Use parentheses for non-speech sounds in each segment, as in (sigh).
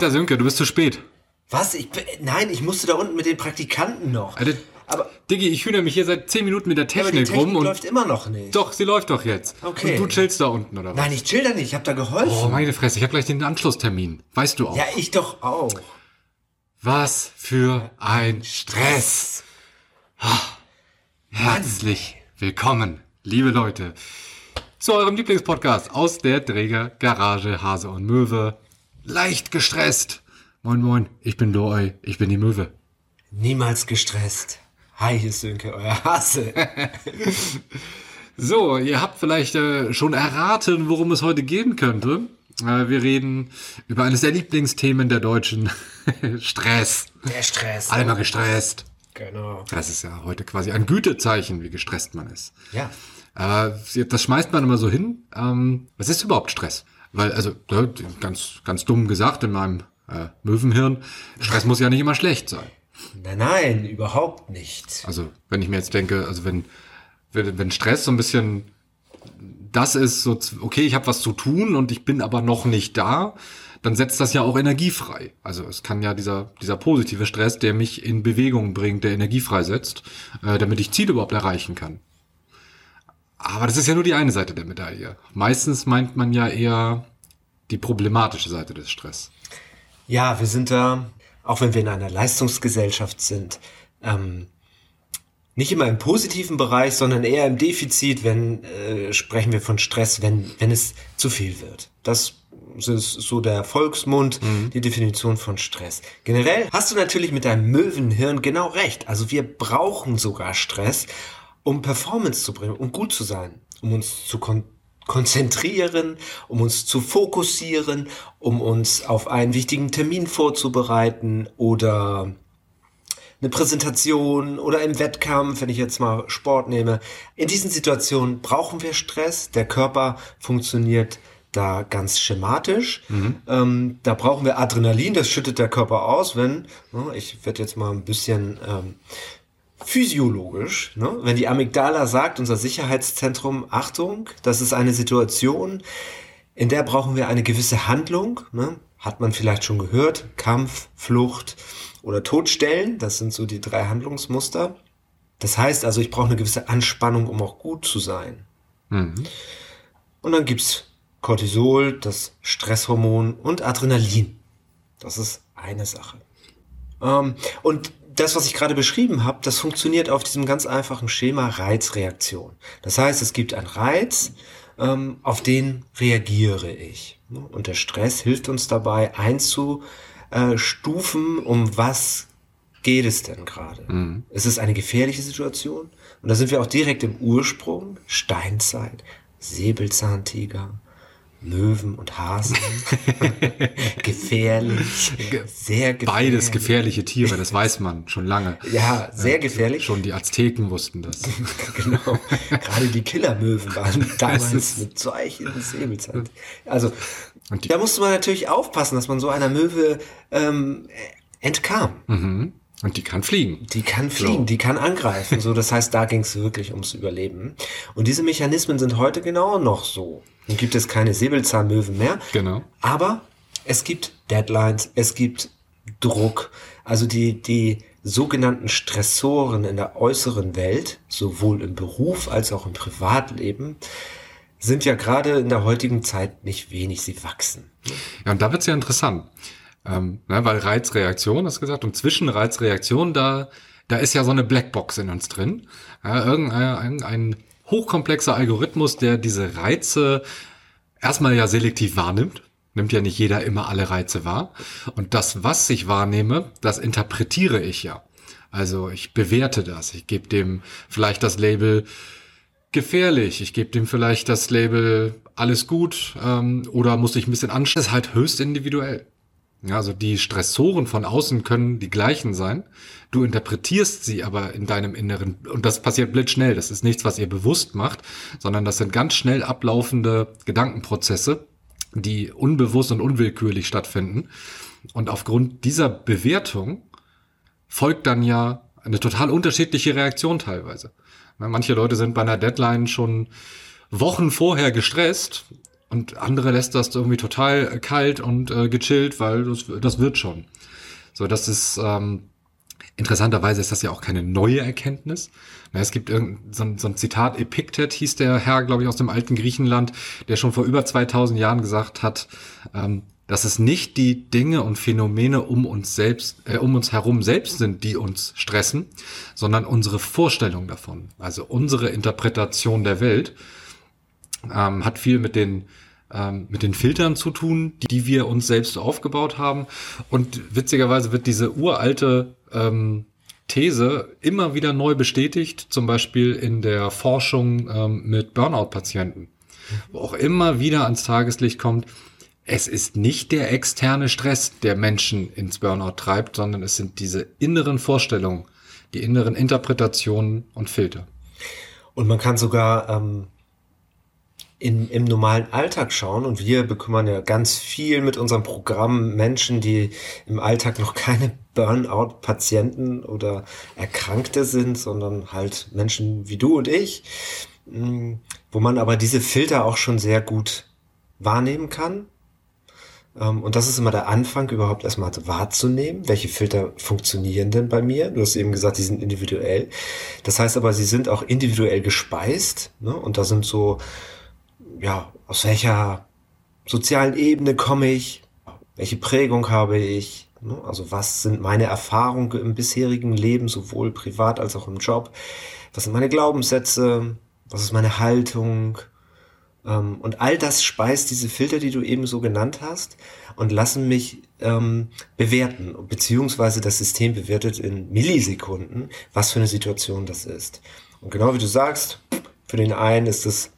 Alter Sönke, du bist zu spät. Was? Ich, nein, ich musste da unten mit den Praktikanten noch. Alter, Aber, Diggi, ich hühne mich hier seit 10 Minuten mit der aber die Technik, Technik rum und läuft immer noch nicht. doch, sie läuft doch jetzt. Okay. Und du chillst da unten, oder was? Nein, ich chill da nicht. Ich habe da geholfen. Oh, meine Fresse, ich habe gleich den Anschlusstermin. Weißt du auch. ja, ich doch auch. Was für ein Stress. Herzlich willkommen, liebe Leute, zu eurem Lieblingspodcast aus der Träger Garage Hase und Möwe. Leicht gestresst. Moin, moin, ich bin Looi, ich bin die Möwe. Niemals gestresst. Hi, hier ist Sönke, euer Hase. (laughs) So, ihr habt vielleicht äh, schon erraten, worum es heute gehen könnte. Äh, wir reden über eines der Lieblingsthemen der Deutschen. (laughs) Stress. Der Stress. Alle mal gestresst. Genau. Das ist ja heute quasi ein Gütezeichen, wie gestresst man ist. Ja. Äh, das schmeißt man immer so hin. Ähm, was ist überhaupt Stress? Weil, also, ja, ganz, ganz dumm gesagt in meinem äh, Möwenhirn, Stress muss ja nicht immer schlecht sein. Nein, nein, überhaupt nicht. Also, wenn ich mir jetzt denke, also wenn, wenn, wenn Stress so ein bisschen das ist, so, okay, ich habe was zu tun und ich bin aber noch nicht da, dann setzt das ja auch Energie frei. Also es kann ja dieser, dieser positive Stress, der mich in Bewegung bringt, der Energie freisetzt, äh, damit ich Ziele überhaupt erreichen kann. Aber das ist ja nur die eine Seite der Medaille. Meistens meint man ja eher die problematische Seite des Stress. Ja, wir sind da, auch wenn wir in einer Leistungsgesellschaft sind, ähm, nicht immer im positiven Bereich, sondern eher im Defizit, wenn äh, sprechen wir von Stress, wenn, wenn es zu viel wird. Das ist so der Volksmund, die Definition von Stress. Generell hast du natürlich mit deinem Möwenhirn genau recht. Also wir brauchen sogar Stress, um Performance zu bringen, um gut zu sein, um uns zu kon konzentrieren, um uns zu fokussieren, um uns auf einen wichtigen Termin vorzubereiten oder eine Präsentation oder im Wettkampf, wenn ich jetzt mal Sport nehme. In diesen Situationen brauchen wir Stress. Der Körper funktioniert da ganz schematisch. Ähm, da brauchen wir Adrenalin, das schüttet der Körper aus, wenn, ne, ich werde jetzt mal ein bisschen ähm, physiologisch, ne? wenn die Amygdala sagt, unser Sicherheitszentrum, Achtung, das ist eine Situation, in der brauchen wir eine gewisse Handlung, ne? hat man vielleicht schon gehört, Kampf, Flucht oder Todstellen, das sind so die drei Handlungsmuster. Das heißt also, ich brauche eine gewisse Anspannung, um auch gut zu sein. Und dann gibt's Cortisol, das Stresshormon und Adrenalin. Das ist eine Sache. Ähm, und das, was ich gerade beschrieben habe, das funktioniert auf diesem ganz einfachen Schema Reizreaktion. Das heißt, es gibt einen Reiz, ähm, auf den reagiere ich. Und der Stress hilft uns dabei einzustufen, um was geht es denn gerade? Es ist eine gefährliche Situation. Und da sind wir auch direkt im Ursprung, Steinzeit, Säbelzahntiger, Möwen und Hasen. (laughs) gefährlich. Sehr gefährlich. Beides gefährliche Tiere, das weiß man schon lange. (laughs) Ja, sehr gefährlich. Schon die Azteken wussten das. (laughs) Genau. Gerade die Killermöwen waren damals mit solchen Säbelzahn. Also, da musste man natürlich aufpassen, dass man so einer Möwe ähm, entkam. Und die kann fliegen. Die kann fliegen, die kann angreifen. So, das heißt, da ging es wirklich ums Überleben. Und diese Mechanismen sind heute genau noch so. Nun gibt es keine Säbelzahnmöwen mehr. Genau. Aber es gibt Deadlines, es gibt Druck. Also die, die sogenannten Stressoren in der äußeren Welt, sowohl im Beruf als auch im Privatleben, sind ja gerade in der heutigen Zeit nicht wenig. Sie wachsen. Ja, und da wird's ja interessant. Ähm, ne, weil Reizreaktion, hast du gesagt, und zwischen Reizreaktion, da, da ist ja so eine Blackbox in uns drin. Ja, irgendein ein, ein hochkomplexer Algorithmus, der diese Reize erstmal ja selektiv wahrnimmt. Nimmt ja nicht jeder immer alle Reize wahr. Und das, was ich wahrnehme, das interpretiere ich ja. Also ich bewerte das. Ich gebe dem vielleicht das Label gefährlich. Ich gebe dem vielleicht das Label alles gut ähm, oder muss ich ein bisschen anstrengen. Das ist halt höchst individuell. Also die Stressoren von außen können die gleichen sein. Du interpretierst sie aber in deinem Inneren und das passiert blitzschnell. Das ist nichts, was ihr bewusst macht, sondern das sind ganz schnell ablaufende Gedankenprozesse, die unbewusst und unwillkürlich stattfinden. Und aufgrund dieser Bewertung folgt dann ja eine total unterschiedliche Reaktion teilweise. Na, Manche Leute sind bei einer Deadline schon Wochen vorher gestresst und andere lässt das irgendwie total kalt und äh, gechillt, weil das, das wird schon. So, das ist ähm, interessanterweise ist das ja auch keine neue Erkenntnis. Na, es gibt irgendein so ein, so ein Zitat, Epiktet hieß der Herr, glaube ich, aus dem alten Griechenland, der schon vor über 2000 Jahren gesagt hat, ähm, dass es nicht die Dinge und Phänomene um uns selbst, äh, um uns herum selbst sind, die uns stressen, sondern unsere Vorstellung davon, also unsere Interpretation der Welt, ähm, hat viel mit den ähm, mit den Filtern zu tun, die wir uns selbst aufgebaut haben. Und witzigerweise wird diese uralte ähm, These immer wieder neu bestätigt, zum Beispiel in der Forschung ähm, mit Burnout-Patienten, wo auch immer wieder ans Tageslicht kommt, es ist nicht der externe Stress, der Menschen ins Burnout treibt, sondern es sind diese inneren Vorstellungen, die inneren Interpretationen und Filter. Und man kann sogar ähm, in, im normalen Alltag schauen und wir bekümmern ja ganz viel mit unserem Programm Menschen, die im Alltag noch keine Burnout-Patienten oder Erkrankte sind, sondern halt Menschen wie du und ich, mm, wo man aber diese Filter auch schon sehr gut wahrnehmen kann ähm, und das ist immer der Anfang, überhaupt erstmal wahrzunehmen, welche Filter funktionieren denn bei mir. Du hast eben gesagt, die sind individuell. Das heißt aber, sie sind auch individuell gespeist. Ne? Und da sind so, ja, aus welcher sozialen Ebene komme ich? Welche Prägung habe ich? Ne? Also was sind meine Erfahrungen im bisherigen Leben, sowohl privat als auch im Job? Was sind meine Glaubenssätze? Was ist meine Haltung? Ähm, und all das speist diese Filter, die du eben so genannt hast, und lassen mich ähm, bewerten, beziehungsweise das System bewertet in Millisekunden, was für eine Situation das ist. Und genau wie du sagst, für den einen ist es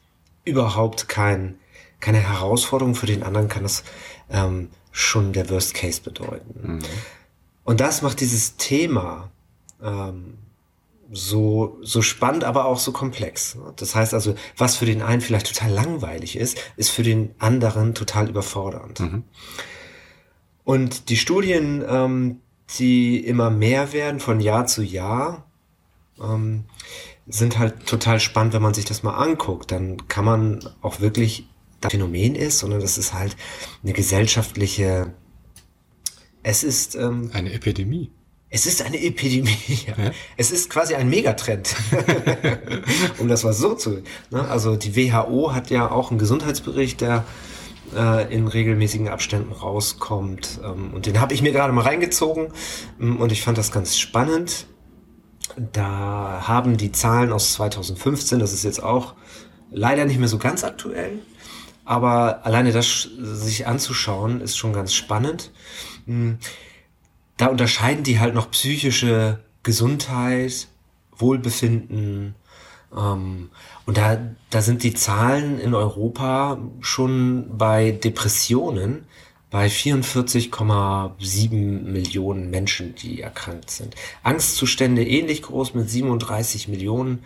überhaupt kein, keine Herausforderung, für den anderen kann es ähm, schon der Worst Case bedeuten. Mhm. Und das macht dieses Thema ähm, so, so spannend, aber auch so komplex. Das heißt also, was für den einen vielleicht total langweilig ist, ist für den anderen total überfordernd. Mhm. Und die Studien, ähm, die immer mehr werden von Jahr zu Jahr, ähm, sind halt total spannend, wenn man sich das mal anguckt. Dann kann man auch wirklich das Phänomen ist, sondern das ist halt eine gesellschaftliche, es ist ähm, eine Epidemie. Es ist eine Epidemie. (laughs) Ja. Es ist quasi ein Megatrend. (laughs) um das mal so zu. Ne? Also die WHO hat ja auch einen Gesundheitsbericht, der äh, in regelmäßigen Abständen rauskommt. Ähm, und den habe ich mir gerade mal reingezogen ähm, und ich fand das ganz spannend. Da haben die Zahlen aus 2015, das ist jetzt auch leider nicht mehr so ganz aktuell, aber alleine das sich anzuschauen, ist schon ganz spannend. Hm da unterscheiden die halt noch psychische Gesundheit, Wohlbefinden. Ähm, und da, da sind die Zahlen in Europa schon bei Depressionen bei 44,7 Millionen Menschen, die erkrankt sind. Angstzustände ähnlich groß mit 37 Millionen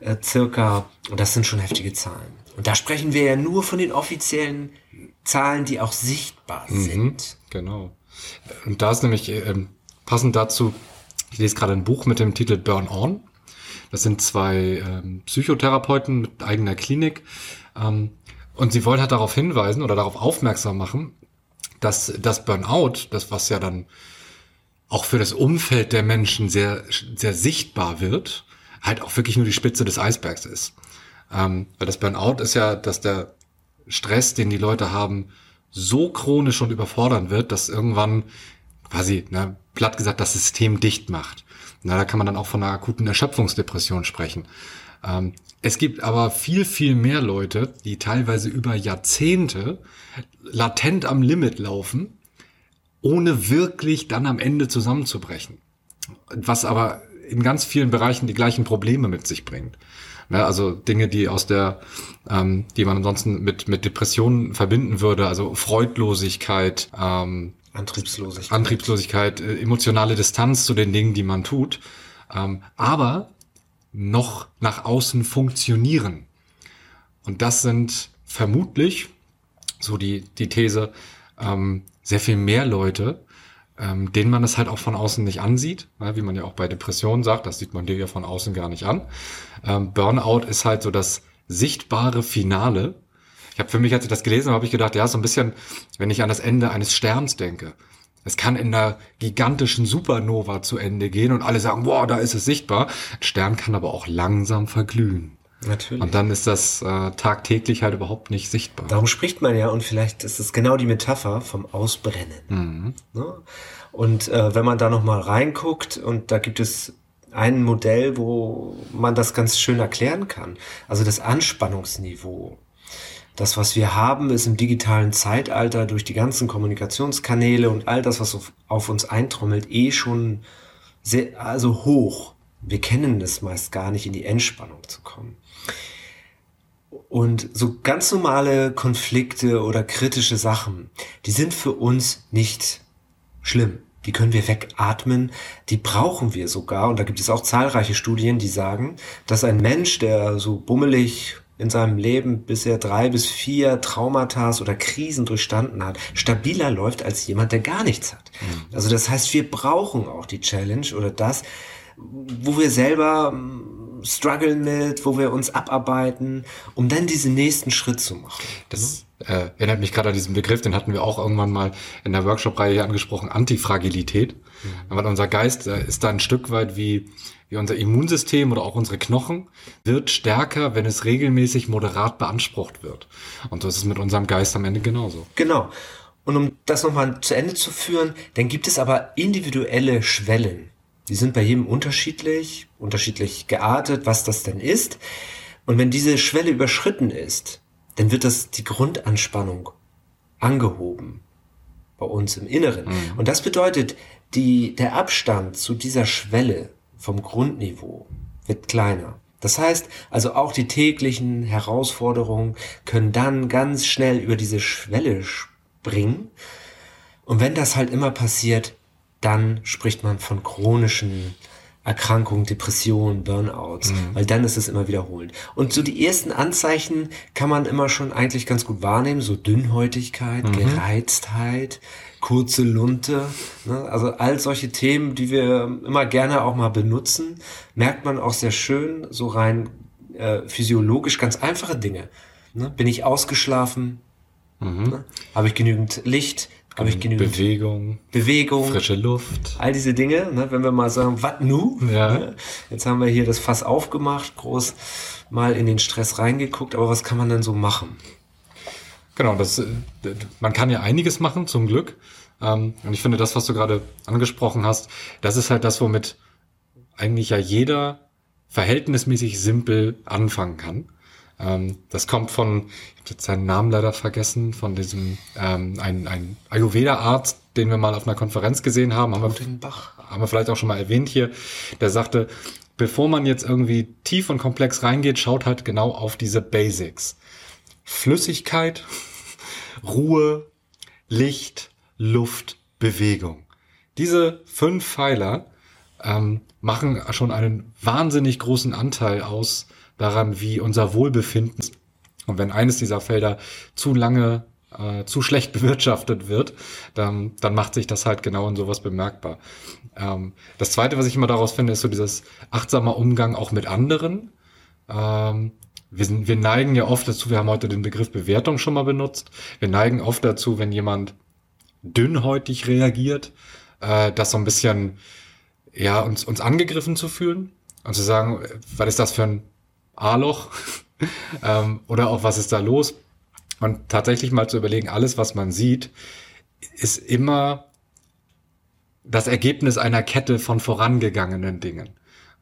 äh, circa. Und das sind schon heftige Zahlen. Und da sprechen wir ja nur von den offiziellen Zahlen, die auch sichtbar mhm, sind. Genau. Und da ist nämlich äh, passend dazu, ich lese gerade ein Buch mit dem Titel Burn On. Das sind zwei ähm, Psychotherapeuten mit eigener Klinik. Ähm, und sie wollen halt darauf hinweisen oder darauf aufmerksam machen, dass das Burnout, das was ja dann auch für das Umfeld der Menschen sehr, sehr sichtbar wird, halt auch wirklich nur die Spitze des Eisbergs ist. Ähm, weil das Burnout ist ja, dass der Stress, den die Leute haben, so chronisch und überfordern wird, dass irgendwann quasi, ne, platt gesagt, das System dicht macht. Na, da kann man dann auch von einer akuten Erschöpfungsdepression sprechen. Ähm, es gibt aber viel, viel mehr Leute, die teilweise über Jahrzehnte latent am Limit laufen, ohne wirklich dann am Ende zusammenzubrechen. Was aber in ganz vielen Bereichen die gleichen Probleme mit sich bringt. Ne, also Dinge, die aus der, ähm, die man ansonsten mit, mit Depressionen verbinden würde, also Freudlosigkeit, ähm, Antriebslosigkeit, Antriebslosigkeit äh, emotionale Distanz zu den Dingen, die man tut, ähm, aber noch nach außen funktionieren. Und das sind vermutlich, so die, die These, ähm, sehr viel mehr Leute, ähm, denen man es halt auch von außen nicht ansieht, ne, wie man ja auch bei Depressionen sagt, das sieht man dir ja von außen gar nicht an. Ähm, Burnout ist halt so das sichtbare Finale. Ich habe für mich, als ich das gelesen habe, habe ich gedacht, ja, so ein bisschen, wenn ich an das Ende eines Sterns denke. Es kann in einer gigantischen Supernova zu Ende gehen und alle sagen, wow, da ist es sichtbar. Ein Stern kann aber auch langsam verglühen. Natürlich. Und dann ist das äh, tagtäglich halt überhaupt nicht sichtbar. Darum spricht man ja, und vielleicht ist es genau die Metapher vom Ausbrennen. Mhm. Ne? Und äh, wenn man da nochmal reinguckt, und da gibt es ein Modell, wo man das ganz schön erklären kann. Also das Anspannungsniveau. Das, was wir haben, ist im digitalen Zeitalter durch die ganzen Kommunikationskanäle und all das, was auf, auf uns eintrommelt, eh schon sehr, also hoch. Wir kennen es meist gar nicht, in die Entspannung zu kommen. Und so ganz normale Konflikte oder kritische Sachen, die sind für uns nicht schlimm. Die können wir wegatmen, die brauchen wir sogar. Und da gibt es auch zahlreiche Studien, die sagen, dass ein Mensch, der so bummelig in seinem Leben bisher drei bis vier Traumata oder Krisen durchstanden hat, stabiler läuft als jemand, der gar nichts hat. Mhm. Also das heißt, wir brauchen auch die Challenge oder das, wo wir selber mm, strugglen mit, wo wir uns abarbeiten, um dann diesen nächsten Schritt zu machen. Das äh, erinnert mich gerade an diesen Begriff, den hatten wir auch irgendwann mal in der Workshop-Reihe hier angesprochen, Antifragilität. Mhm. Weil unser Geist äh, ist da ein Stück weit wie, wie unser Immunsystem oder auch unsere Knochen, wird stärker, wenn es regelmäßig moderat beansprucht wird. Und so ist es mit unserem Geist am Ende genauso. Genau. Und um das nochmal zu Ende zu führen, dann gibt es aber individuelle Schwellen. Die sind bei jedem unterschiedlich, unterschiedlich geartet, was das denn ist. Und wenn diese Schwelle überschritten ist, dann wird das die Grundanspannung angehoben bei uns im Inneren. Mhm. Und das bedeutet, die, der Abstand zu dieser Schwelle vom Grundniveau wird kleiner. Das heißt, also auch die täglichen Herausforderungen können dann ganz schnell über diese Schwelle springen. Und wenn das halt immer passiert, dann spricht man von chronischen Erkrankungen, Depressionen, Burnouts, mhm. weil dann ist es immer wiederholend. Und so die ersten Anzeichen kann man immer schon eigentlich ganz gut wahrnehmen, so Dünnhäutigkeit, mhm. Gereiztheit, kurze Lunte, ne? also all solche Themen, die wir immer gerne auch mal benutzen, merkt man auch sehr schön, so rein äh, physiologisch ganz einfache Dinge. Ne? Bin ich ausgeschlafen? Mhm. Ne? Habe ich genügend Licht? Habe ich genügend Bewegung, Bewegung, frische Luft, all diese Dinge. Ne, wenn wir mal sagen, was nu? Ja. Ne, jetzt haben wir hier das Fass aufgemacht, groß mal in den Stress reingeguckt, aber was kann man denn so machen? Genau, das, äh, man kann ja einiges machen, zum Glück. Ähm, und ich finde, das, was du gerade angesprochen hast, das ist halt das, womit eigentlich ja jeder verhältnismäßig simpel anfangen kann. Ähm, das kommt von, ich habe jetzt seinen Namen leider vergessen, von diesem ähm, ein, ein Ayurveda-Arzt, den wir mal auf einer Konferenz gesehen haben, haben wir, haben wir vielleicht auch schon mal erwähnt hier, der sagte, bevor man jetzt irgendwie tief und komplex reingeht, schaut halt genau auf diese Basics. Flüssigkeit, (laughs) Ruhe, Licht, Luft, Bewegung. Diese fünf Pfeiler ähm, machen schon einen wahnsinnig großen Anteil aus daran, wie unser Wohlbefinden ist. Und wenn eines dieser Felder zu lange, äh, zu schlecht (laughs) bewirtschaftet wird, dann, dann macht sich das halt genau in sowas bemerkbar. Ähm, das Zweite, was ich immer daraus finde, ist so dieses achtsamer Umgang auch mit anderen. Ähm, wir, sind, wir neigen ja oft dazu, wir haben heute den Begriff Bewertung schon mal benutzt, wir neigen oft dazu, wenn jemand dünnhäutig reagiert, äh, das so ein bisschen, ja, uns, uns angegriffen zu fühlen und zu sagen, was ist das für ein A-Loch (laughs) ähm, oder auch was ist da los? Und tatsächlich mal zu überlegen, alles, was man sieht, ist immer das Ergebnis einer Kette von vorangegangenen Dingen.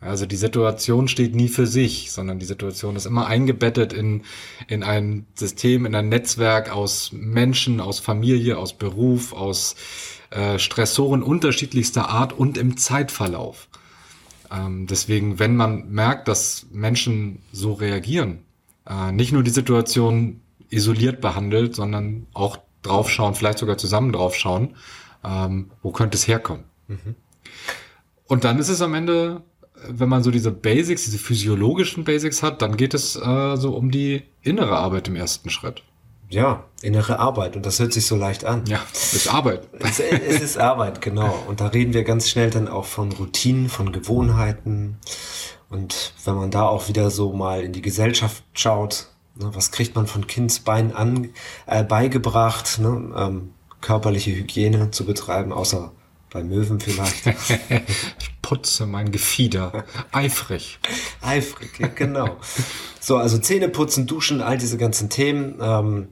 Also die Situation steht nie für sich, sondern die Situation ist immer eingebettet in, in ein System, in ein Netzwerk aus Menschen, aus Familie, aus Beruf, aus äh, Stressoren unterschiedlichster Art und im Zeitverlauf. Ähm, deswegen, wenn man merkt, dass Menschen so reagieren, äh, nicht nur die Situation isoliert behandelt, sondern auch draufschauen, vielleicht sogar zusammen draufschauen, ähm, wo könnte es herkommen. Mhm. Und dann ist es am Ende, wenn man so diese Basics, diese physiologischen Basics hat, dann geht es äh, so um die innere Arbeit im ersten Schritt ja, innere Arbeit. Und das hört sich so leicht an. Ja, es ist Arbeit. (laughs) es, es ist Arbeit, genau. Und da reden wir ganz schnell dann auch von Routinen, von Gewohnheiten. Und wenn man da auch wieder so mal in die Gesellschaft schaut, Ne, was kriegt man von Kindsbeinen an, äh, beigebracht, ne, ähm, körperliche Hygiene zu betreiben, außer bei Möwen vielleicht. ich (laughs) putze mein Gefieder. Eifrig. Eifrig, ja, genau. So, also Zähne putzen, duschen, all diese ganzen Themen ähm,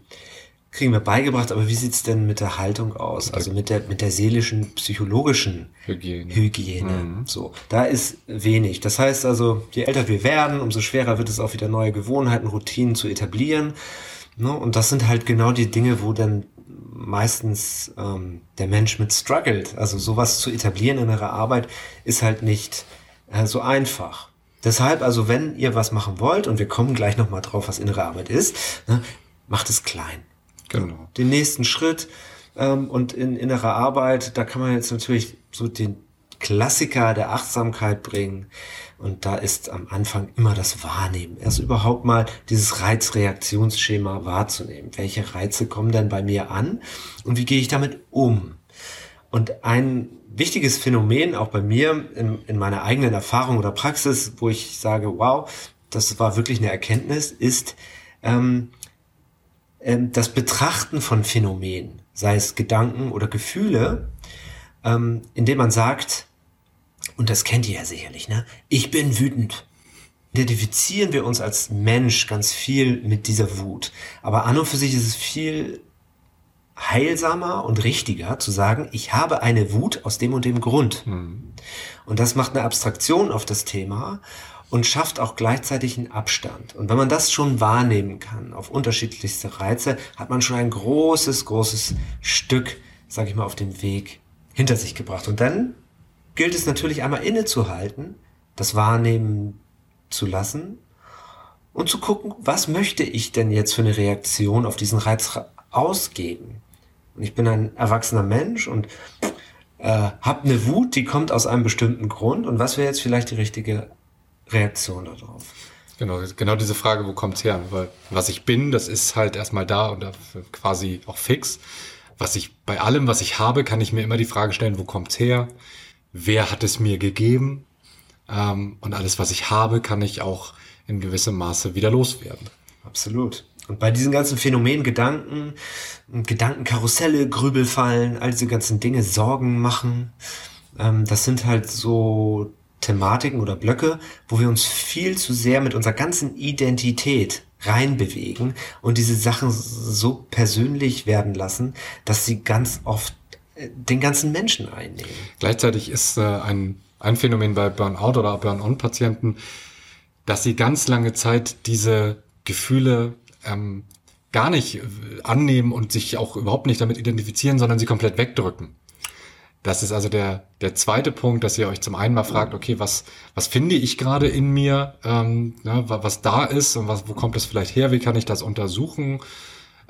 kriegen wir beigebracht. Aber wie sieht's denn mit der Haltung aus? Also mit der, mit der seelischen, psychologischen Hygiene. Hygiene. Mhm. So, da ist wenig. Das heißt also, je älter wir werden, umso schwerer wird es auch wieder neue Gewohnheiten, Routinen zu etablieren. Ne? Und das sind halt genau die Dinge, wo dann meistens ähm, der Mensch mit struggelt. Also sowas zu etablieren in ihrer Arbeit ist halt nicht äh, so einfach. Deshalb, also wenn ihr was machen wollt, und wir kommen gleich nochmal drauf, was innere Arbeit ist, ne, macht es klein. Genau. Den nächsten Schritt ähm, und in innerer Arbeit, da kann man jetzt natürlich so den Klassiker der Achtsamkeit bringen. Und da ist am Anfang immer das Wahrnehmen. Erst überhaupt mal dieses Reizreaktionsschema wahrzunehmen. Welche Reize kommen denn bei mir an und wie gehe ich damit um? Und ein wichtiges Phänomen auch bei mir in, in meiner eigenen Erfahrung oder Praxis, wo ich sage, wow, das war wirklich eine Erkenntnis, ist ähm, ähm, das Betrachten von Phänomenen, sei es Gedanken oder Gefühle, ähm, indem man sagt, und das kennt ihr ja sicherlich, ne? Ich bin wütend. Identifizieren wir uns als Mensch ganz viel mit dieser Wut. Aber an und für sich ist es viel heilsamer und richtiger zu sagen, ich habe eine Wut aus dem und dem Grund. Mhm. Und das macht eine Abstraktion auf das Thema und schafft auch gleichzeitig einen Abstand. Und wenn man das schon wahrnehmen kann auf unterschiedlichste Reize, hat man schon ein großes, großes Stück, sag ich mal, auf dem Weg hinter sich gebracht. Und dann gilt es natürlich einmal innezuhalten, das wahrnehmen zu lassen und zu gucken, was möchte ich denn jetzt für eine Reaktion auf diesen Reiz ausgeben. Und ich bin ein erwachsener Mensch und äh, habe eine Wut, die kommt aus einem bestimmten Grund. Und was wäre jetzt vielleicht die richtige Reaktion darauf? Genau, genau diese Frage, wo kommt's her? Weil was ich bin, das ist halt erstmal da und quasi auch fix. Was ich bei allem, was ich habe, kann ich mir immer die Frage stellen, wo kommt's her? Wer hat es mir gegeben ähm, und alles, was ich habe, kann ich auch in gewissem Maße wieder loswerden. Absolut. Und bei diesen ganzen Phänomenen, Gedanken, Gedankenkarusselle, Grübelfallen, all diese ganzen Dinge, Sorgen machen, ähm, das sind halt so Thematiken oder Blöcke, wo wir uns viel zu sehr mit unserer ganzen Identität reinbewegen und diese Sachen so persönlich werden lassen, dass sie ganz oft den ganzen Menschen einnehmen. Gleichzeitig ist äh, ein, ein Phänomen bei Burnout oder Burn-on-Patienten, dass sie ganz lange Zeit diese Gefühle ähm, gar nicht äh, annehmen und sich auch überhaupt nicht damit identifizieren, sondern sie komplett wegdrücken. Das ist also der, der zweite Punkt, dass ihr euch zum einen mal fragt, okay, was, was finde ich gerade in mir, ähm, ne, was da ist und was, wo kommt es vielleicht her, wie kann ich das untersuchen?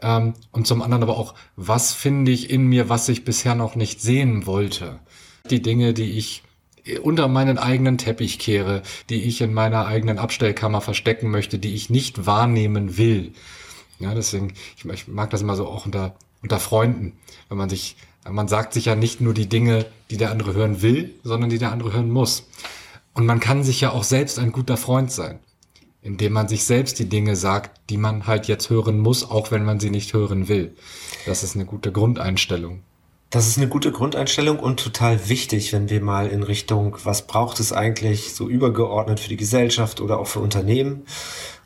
Ähm, und zum anderen aber auch, was finde ich in mir, was ich bisher noch nicht sehen wollte. Die Dinge, die ich unter meinen eigenen Teppich kehre, die ich in meiner eigenen Abstellkammer verstecken möchte, die ich nicht wahrnehmen will. Ja, deswegen, ich, ich mag das immer so auch unter, unter Freunden, wenn man sich, man sagt sich ja nicht nur die Dinge, die der andere hören will, sondern die der andere hören muss. Und man kann sich ja auch selbst ein guter Freund sein indem man sich selbst die Dinge sagt, die man halt jetzt hören muss, auch wenn man sie nicht hören will. Das ist eine gute Grundeinstellung. Das ist eine gute Grundeinstellung und total wichtig, wenn wir mal in Richtung, was braucht es eigentlich so übergeordnet für die Gesellschaft oder auch für Unternehmen,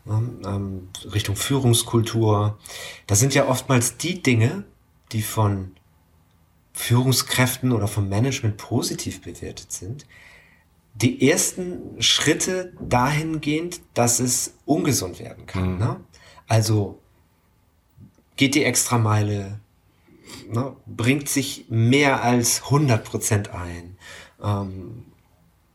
ähm, Richtung Führungskultur. Das sind ja oftmals die Dinge, die von Führungskräften oder vom Management positiv bewertet sind, die ersten Schritte dahingehend, dass es ungesund werden kann. Mhm. Ne? Also geht die Extrameile, ne? bringt sich mehr als 100 Prozent ein. Ähm,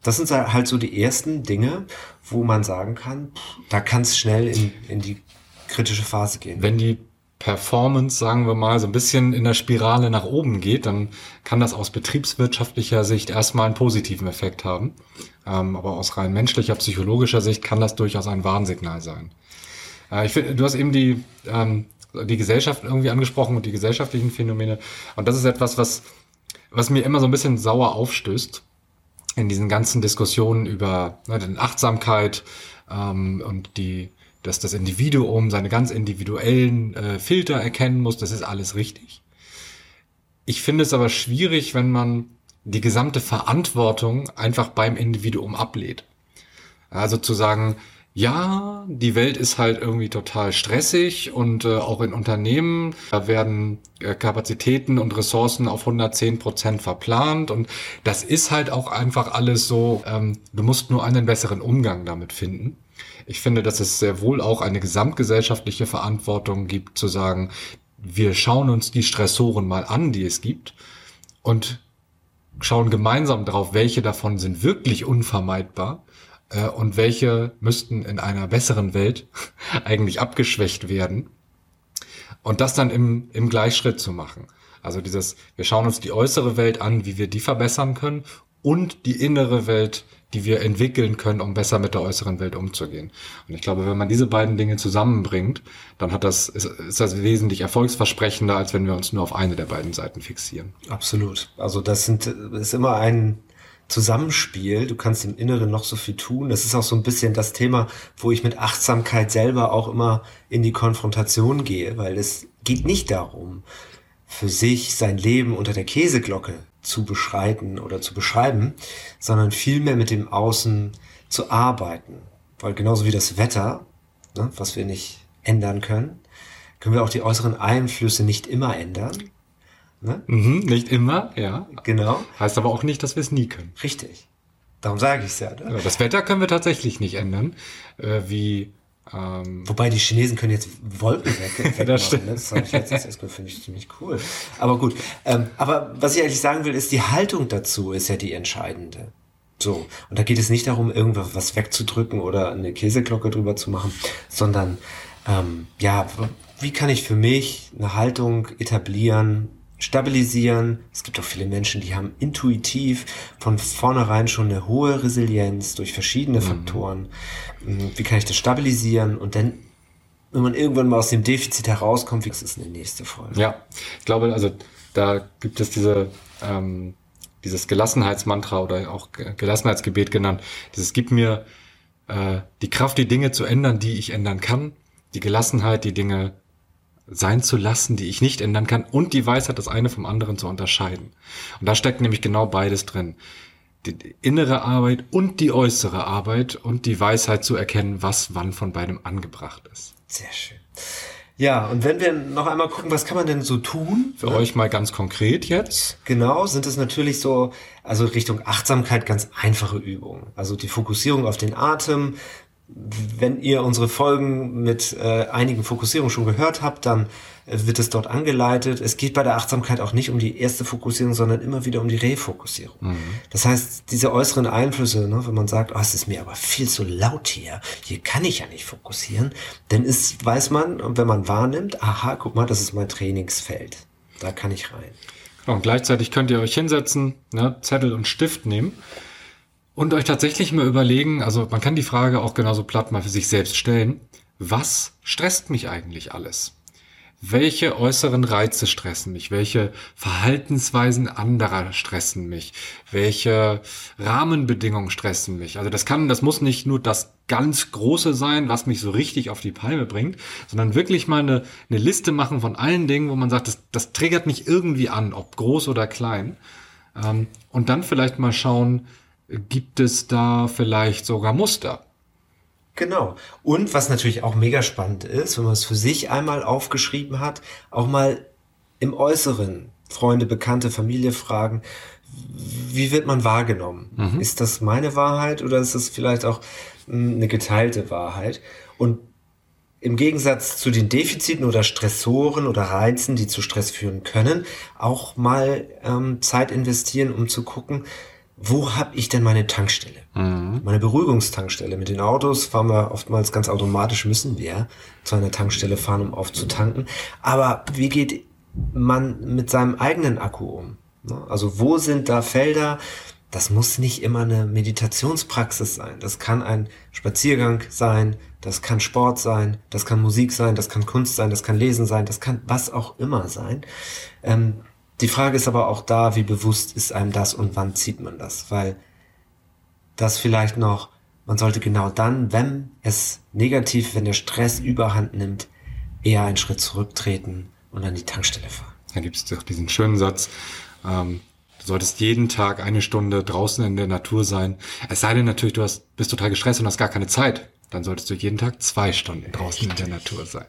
das sind halt so die ersten Dinge, wo man sagen kann, da kann es schnell in, in die kritische Phase gehen. Wenn die Performance, sagen wir mal, so ein bisschen in der Spirale nach oben geht, dann kann das aus betriebswirtschaftlicher Sicht erstmal einen positiven Effekt haben. Ähm, aber aus rein menschlicher, psychologischer Sicht kann das durchaus ein Warnsignal sein. Äh, ich finde, du hast eben die, ähm, die Gesellschaft irgendwie angesprochen und die gesellschaftlichen Phänomene. Und das ist etwas, was, was mir immer so ein bisschen sauer aufstößt in diesen ganzen Diskussionen über ne, Achtsamkeit ähm, und die dass das Individuum seine ganz individuellen äh, Filter erkennen muss. Das ist alles richtig. Ich finde es aber schwierig, wenn man die gesamte Verantwortung einfach beim Individuum ablehnt. Also zu sagen, ja, die Welt ist halt irgendwie total stressig und äh, auch in Unternehmen, da werden äh, Kapazitäten und Ressourcen auf 110 Prozent verplant und das ist halt auch einfach alles so, ähm, du musst nur einen besseren Umgang damit finden. Ich finde, dass es sehr wohl auch eine gesamtgesellschaftliche Verantwortung gibt, zu sagen, wir schauen uns die Stressoren mal an, die es gibt und schauen gemeinsam drauf, welche davon sind wirklich unvermeidbar äh, und welche müssten in einer besseren Welt (laughs) eigentlich abgeschwächt werden. Und das dann im, im Gleichschritt zu machen. Also dieses, wir schauen uns die äußere Welt an, wie wir die verbessern können und die innere Welt, die wir entwickeln können, um besser mit der äußeren Welt umzugehen. Und ich glaube, wenn man diese beiden Dinge zusammenbringt, dann hat das, ist, ist das wesentlich erfolgsversprechender, als wenn wir uns nur auf eine der beiden Seiten fixieren. Absolut. Also das sind, ist immer ein, Zusammenspiel. Du kannst im Inneren noch so viel tun. Das ist auch so ein bisschen das Thema, wo ich mit Achtsamkeit selber auch immer in die Konfrontation gehe, weil es geht nicht darum, für sich sein Leben unter der Käseglocke zu beschreiten oder zu beschreiben, sondern vielmehr mit dem Außen zu arbeiten. Weil genauso wie das Wetter, ne, was wir nicht ändern können, können wir auch die äußeren Einflüsse nicht immer ändern. Ne? Mhm, nicht immer, ja. Genau. Heißt aber auch nicht, dass wir es nie können. Richtig. Darum sage ich es ja, ne? ja. Das Wetter können wir tatsächlich nicht ändern. Äh, wie ähm Wobei die Chinesen können jetzt Wolken weg, (laughs) weg das stimmt. Ne? Das habe ich jetzt erstmal finde ich ziemlich cool. Aber gut. Ähm, aber was ich eigentlich sagen will, ist, die Haltung dazu ist ja die entscheidende. So. Und da geht es nicht darum, irgendwas wegzudrücken oder eine Käseglocke drüber zu machen, sondern ähm, ja, wie kann ich für mich eine Haltung etablieren, stabilisieren. Es gibt auch viele Menschen, die haben intuitiv von vornherein schon eine hohe Resilienz durch verschiedene mhm. Faktoren. Mhm. Wie kann ich das stabilisieren? Und dann, wenn man irgendwann mal aus dem Defizit herauskommt, wie ist es eine nächste Folge? Ja, ich glaube, also da gibt es diese, ähm, dieses Gelassenheitsmantra oder auch Gelassenheitsgebet genannt. Dieses gibt mir äh, die Kraft, die Dinge zu ändern, die ich ändern kann. Die Gelassenheit, die Dinge sein zu lassen, die ich nicht ändern kann und die Weisheit, das eine vom anderen zu unterscheiden. Und da steckt nämlich genau beides drin. Die innere Arbeit und die äußere Arbeit und die Weisheit zu erkennen, was wann von beidem angebracht ist. Sehr schön. Ja, und wenn wir noch einmal gucken, was kann man denn so tun? Für ja. euch mal ganz konkret jetzt. Genau, sind es natürlich so, also Richtung Achtsamkeit ganz einfache Übungen. Also die Fokussierung auf den Atem, wenn ihr unsere Folgen mit äh, einigen Fokussierungen schon gehört habt, dann äh, wird es dort angeleitet. Es geht bei der Achtsamkeit auch nicht um die erste Fokussierung, sondern immer wieder um die Refokussierung. Mhm. Das heißt, diese äußeren Einflüsse, ne, wenn man sagt, oh, es ist mir aber viel zu laut hier, hier kann ich ja nicht fokussieren, dann ist, weiß man, wenn man wahrnimmt, aha, guck mal, das ist mein Trainingsfeld. Da kann ich rein. Und gleichzeitig könnt ihr euch hinsetzen, ne, Zettel und Stift nehmen und euch tatsächlich mal überlegen, also man kann die Frage auch genauso platt mal für sich selbst stellen, was stresst mich eigentlich alles? Welche äußeren Reize stressen mich? Welche Verhaltensweisen anderer stressen mich? Welche Rahmenbedingungen stressen mich? Also das kann, das muss nicht nur das ganz Große sein, was mich so richtig auf die Palme bringt, sondern wirklich mal eine, eine Liste machen von allen Dingen, wo man sagt, das, das triggert mich irgendwie an, ob groß oder klein. Ähm, und dann vielleicht mal schauen, gibt es da vielleicht sogar Muster. Genau. Und was natürlich auch mega spannend ist, wenn man es für sich einmal aufgeschrieben hat, auch mal im Äußeren Freunde, Bekannte, Familie fragen, wie wird man wahrgenommen? Mhm. Ist das meine Wahrheit oder ist das vielleicht auch hm, eine geteilte Wahrheit? Und im Gegensatz zu den Defiziten oder Stressoren oder Reizen, die zu Stress führen können, auch mal ähm, Zeit investieren, um zu gucken, wo habe ich denn meine Tankstelle? Mhm. Meine Beruhigungstankstelle. Mit den Autos fahren wir oftmals ganz automatisch, müssen wir zu einer Tankstelle fahren, um aufzutanken. Aber wie geht man mit seinem eigenen Akku um? Ne? Also wo sind da Felder? Das muss nicht immer eine Meditationspraxis sein. Das kann ein Spaziergang sein, das kann Sport sein, das kann Musik sein, das kann Kunst sein, das kann Lesen sein, das kann was auch immer sein. Ähm, die Frage ist aber auch da, wie bewusst ist einem das und wann zieht man das? Weil das vielleicht noch man sollte genau dann, wenn es negativ, wenn der Stress überhand nimmt, eher einen Schritt zurücktreten und an die Tankstelle fahren. Da gibt es doch diesen schönen Satz, ähm, du solltest jeden Tag eine Stunde draußen in der Natur sein. Es sei denn natürlich, du hast, bist total gestresst und hast gar keine Zeit. Dann solltest du jeden Tag zwei Stunden draußen Richtig. in der Natur sein.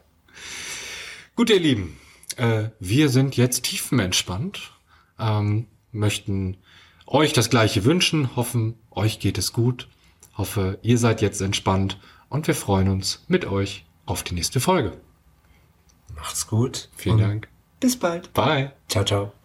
Gut, ihr Lieben, äh, wir sind jetzt tiefenentspannt, ähm, möchten euch das Gleiche wünschen, hoffen, euch geht es gut, hoffe, ihr seid jetzt entspannt und wir freuen uns mit euch auf die nächste Folge. Macht's gut. Vielen Dank. Bis bald. Bye. Ciao, ciao.